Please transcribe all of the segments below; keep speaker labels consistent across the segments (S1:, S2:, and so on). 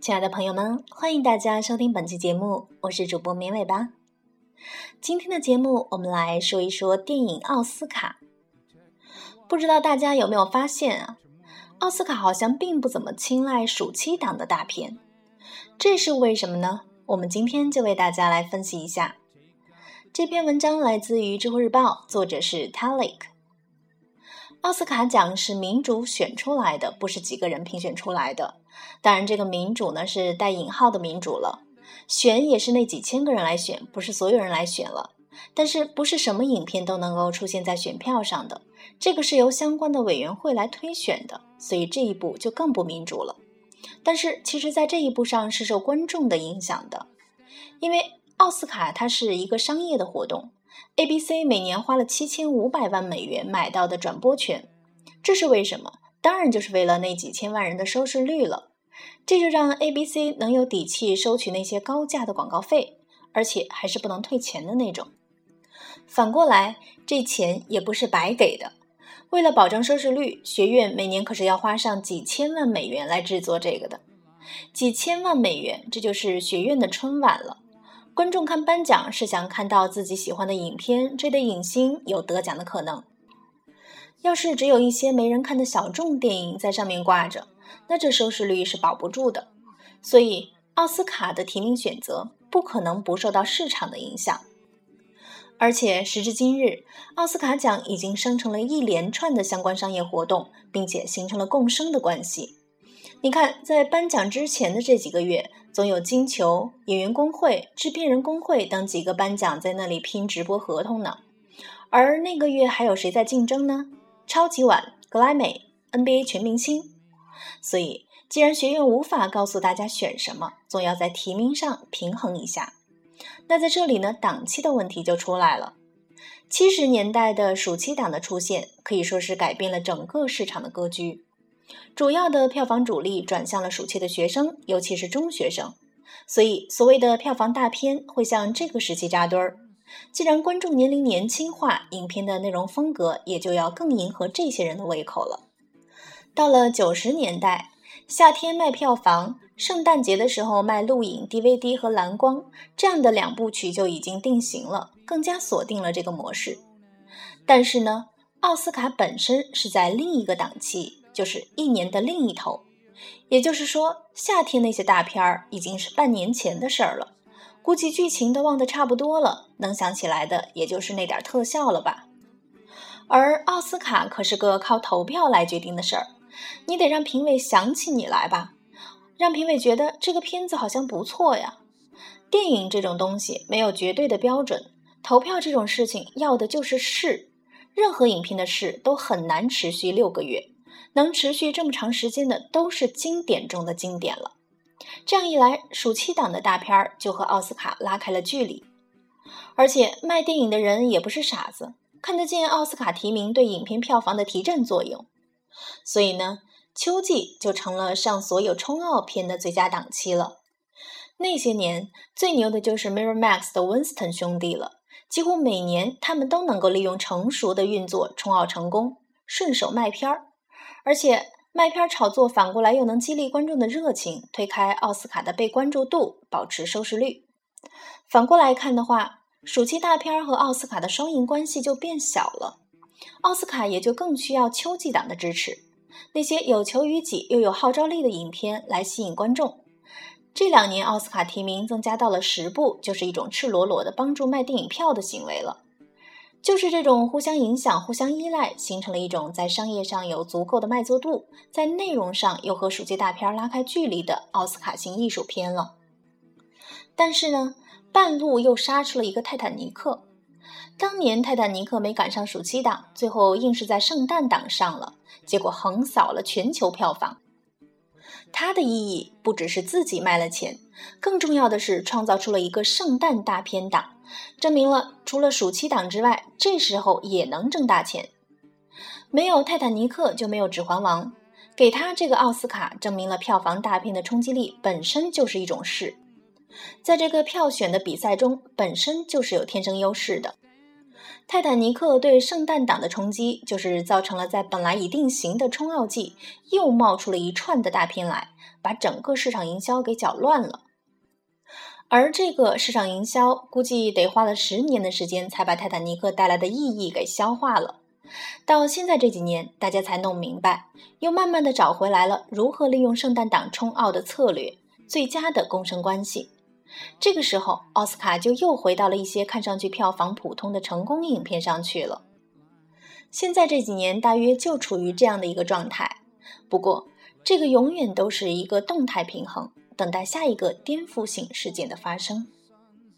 S1: 亲爱的朋友们，欢迎大家收听本期节目，我是主播绵尾巴。今天的节目，我们来说一说电影奥斯卡。不知道大家有没有发现啊？奥斯卡好像并不怎么青睐暑期档的大片，这是为什么呢？我们今天就为大家来分析一下。这篇文章来自于知乎日报，作者是 Talik。奥斯卡奖是民主选出来的，不是几个人评选出来的。当然，这个民主呢是带引号的民主了，选也是那几千个人来选，不是所有人来选了。但是不是什么影片都能够出现在选票上的，这个是由相关的委员会来推选的，所以这一步就更不民主了。但是其实，在这一步上是受观众的影响的，因为奥斯卡它是一个商业的活动，ABC 每年花了七千五百万美元买到的转播权，这是为什么？当然就是为了那几千万人的收视率了，这就让 ABC 能有底气收取那些高价的广告费，而且还是不能退钱的那种。反过来，这钱也不是白给的，为了保证收视率，学院每年可是要花上几千万美元来制作这个的。几千万美元，这就是学院的春晚了。观众看颁奖是想看到自己喜欢的影片、追的影星有得奖的可能。要是只有一些没人看的小众电影在上面挂着，那这收视率是保不住的。所以，奥斯卡的提名选择不可能不受到市场的影响。而且，时至今日，奥斯卡奖已经生成了一连串的相关商业活动，并且形成了共生的关系。你看，在颁奖之前的这几个月，总有金球、演员工会、制片人工会等几个颁奖在那里拼直播合同呢。而那个月还有谁在竞争呢？超级碗、格莱美、NBA 全明星，所以既然学院无法告诉大家选什么，总要在提名上平衡一下。那在这里呢，档期的问题就出来了。七十年代的暑期档的出现，可以说是改变了整个市场的格局。主要的票房主力转向了暑期的学生，尤其是中学生，所以所谓的票房大片会向这个时期扎堆儿。既然观众年龄年轻化，影片的内容风格也就要更迎合这些人的胃口了。到了九十年代，夏天卖票房，圣诞节的时候卖录影 DVD 和蓝光，这样的两部曲就已经定型了，更加锁定了这个模式。但是呢，奥斯卡本身是在另一个档期，就是一年的另一头，也就是说，夏天那些大片儿已经是半年前的事儿了。估计剧情都忘得差不多了，能想起来的也就是那点特效了吧。而奥斯卡可是个靠投票来决定的事儿，你得让评委想起你来吧，让评委觉得这个片子好像不错呀。电影这种东西没有绝对的标准，投票这种事情要的就是势。任何影片的势都很难持续六个月，能持续这么长时间的都是经典中的经典了。这样一来，暑期档的大片儿就和奥斯卡拉开了距离，而且卖电影的人也不是傻子，看得见奥斯卡提名对影片票房的提振作用，所以呢，秋季就成了上所有冲奥片的最佳档期了。那些年最牛的就是 Miramax 的 Winston 兄弟了，几乎每年他们都能够利用成熟的运作冲奥成功，顺手卖片儿，而且。卖片炒作反过来又能激励观众的热情，推开奥斯卡的被关注度，保持收视率。反过来看的话，暑期大片和奥斯卡的双赢关系就变小了，奥斯卡也就更需要秋季档的支持，那些有求于己又有号召力的影片来吸引观众。这两年奥斯卡提名增加到了十部，就是一种赤裸裸的帮助卖电影票的行为了。就是这种互相影响、互相依赖，形成了一种在商业上有足够的卖座度，在内容上又和暑期大片拉开距离的奥斯卡型艺术片了。但是呢，半路又杀出了一个《泰坦尼克》。当年《泰坦尼克》没赶上暑期档，最后硬是在圣诞档上了，结果横扫了全球票房。它的意义不只是自己卖了钱，更重要的是创造出了一个圣诞大片档。证明了除了暑期档之外，这时候也能挣大钱。没有《泰坦尼克》就没有《指环王》，给他这个奥斯卡证明了票房大片的冲击力本身就是一种势。在这个票选的比赛中，本身就是有天生优势的。泰坦尼克对圣诞档的冲击，就是造成了在本来已定型的冲奥季又冒出了一串的大片来，把整个市场营销给搅乱了。而这个市场营销，估计得花了十年的时间，才把泰坦尼克带来的意义给消化了。到现在这几年，大家才弄明白，又慢慢的找回来了如何利用圣诞档冲奥的策略，最佳的共生关系。这个时候，奥斯卡就又回到了一些看上去票房普通的成功影片上去了。现在这几年大约就处于这样的一个状态。不过，这个永远都是一个动态平衡，等待下一个颠覆性事件的发生。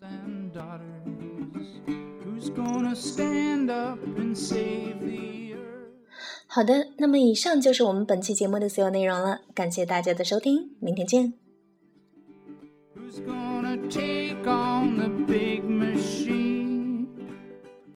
S1: 好的，那么以上就是我们本期节目的所有内容了。感谢大家的收听，明天见。take on the big machine.